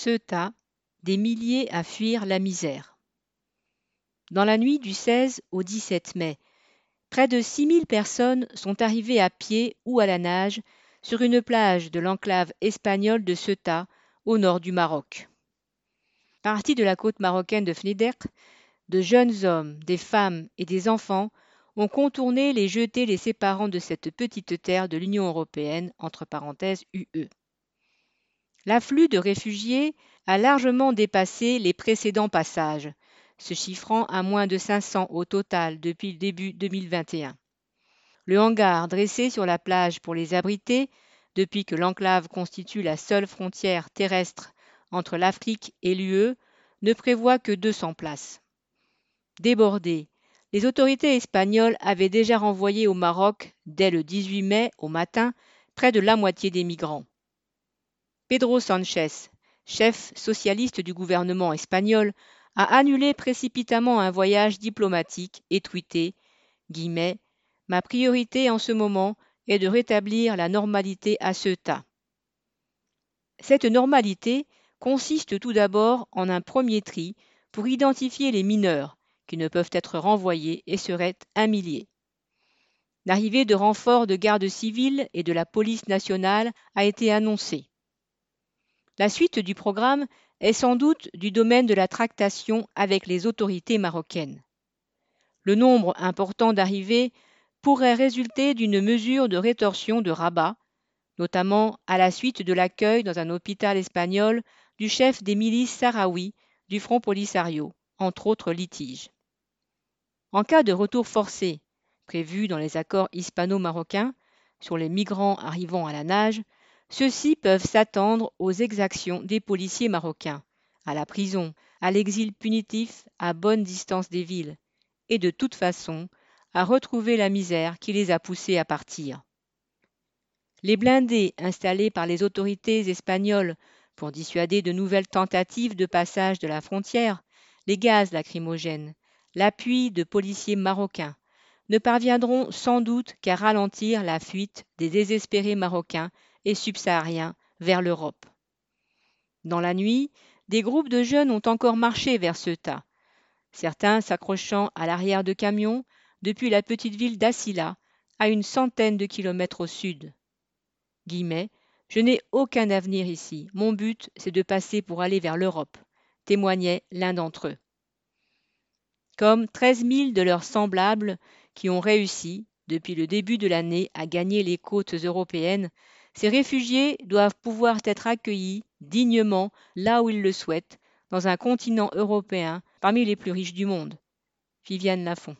Ceuta, des milliers à fuir la misère. Dans la nuit du 16 au 17 mai, près de 6000 personnes sont arrivées à pied ou à la nage sur une plage de l'enclave espagnole de Ceuta, au nord du Maroc. Partis de la côte marocaine de Fnidek, de jeunes hommes, des femmes et des enfants ont contourné les jetés les séparant de cette petite terre de l'Union européenne, entre parenthèses UE. L'afflux de réfugiés a largement dépassé les précédents passages, se chiffrant à moins de 500 au total depuis le début 2021. Le hangar dressé sur la plage pour les abriter, depuis que l'enclave constitue la seule frontière terrestre entre l'Afrique et l'UE, ne prévoit que 200 places. Débordées, les autorités espagnoles avaient déjà renvoyé au Maroc, dès le 18 mai au matin, près de la moitié des migrants. Pedro Sanchez, chef socialiste du gouvernement espagnol, a annulé précipitamment un voyage diplomatique et tweeté guillemets, Ma priorité en ce moment est de rétablir la normalité à Ceuta. Cette normalité consiste tout d'abord en un premier tri pour identifier les mineurs qui ne peuvent être renvoyés et seraient un millier. L'arrivée de renforts de gardes civils et de la police nationale a été annoncée. La suite du programme est sans doute du domaine de la tractation avec les autorités marocaines. Le nombre important d'arrivées pourrait résulter d'une mesure de rétorsion de Rabat, notamment à la suite de l'accueil dans un hôpital espagnol du chef des milices sahraouis du Front Polisario, entre autres litiges. En cas de retour forcé, prévu dans les accords hispano-marocains, sur les migrants arrivant à la nage, ceux-ci peuvent s'attendre aux exactions des policiers marocains, à la prison, à l'exil punitif à bonne distance des villes, et de toute façon à retrouver la misère qui les a poussés à partir. Les blindés installés par les autorités espagnoles pour dissuader de nouvelles tentatives de passage de la frontière, les gaz lacrymogènes, l'appui de policiers marocains, ne parviendront sans doute qu'à ralentir la fuite des désespérés marocains et subsahariens vers l'Europe. Dans la nuit, des groupes de jeunes ont encore marché vers Ceuta, certains s'accrochant à l'arrière de camions depuis la petite ville d'Assila, à une centaine de kilomètres au sud. Guillemets, je n'ai aucun avenir ici. Mon but, c'est de passer pour aller vers l'Europe, témoignait l'un d'entre eux. Comme 13 000 de leurs semblables qui ont réussi, depuis le début de l'année, à gagner les côtes européennes, ces réfugiés doivent pouvoir être accueillis dignement là où ils le souhaitent, dans un continent européen parmi les plus riches du monde. Viviane Lafont.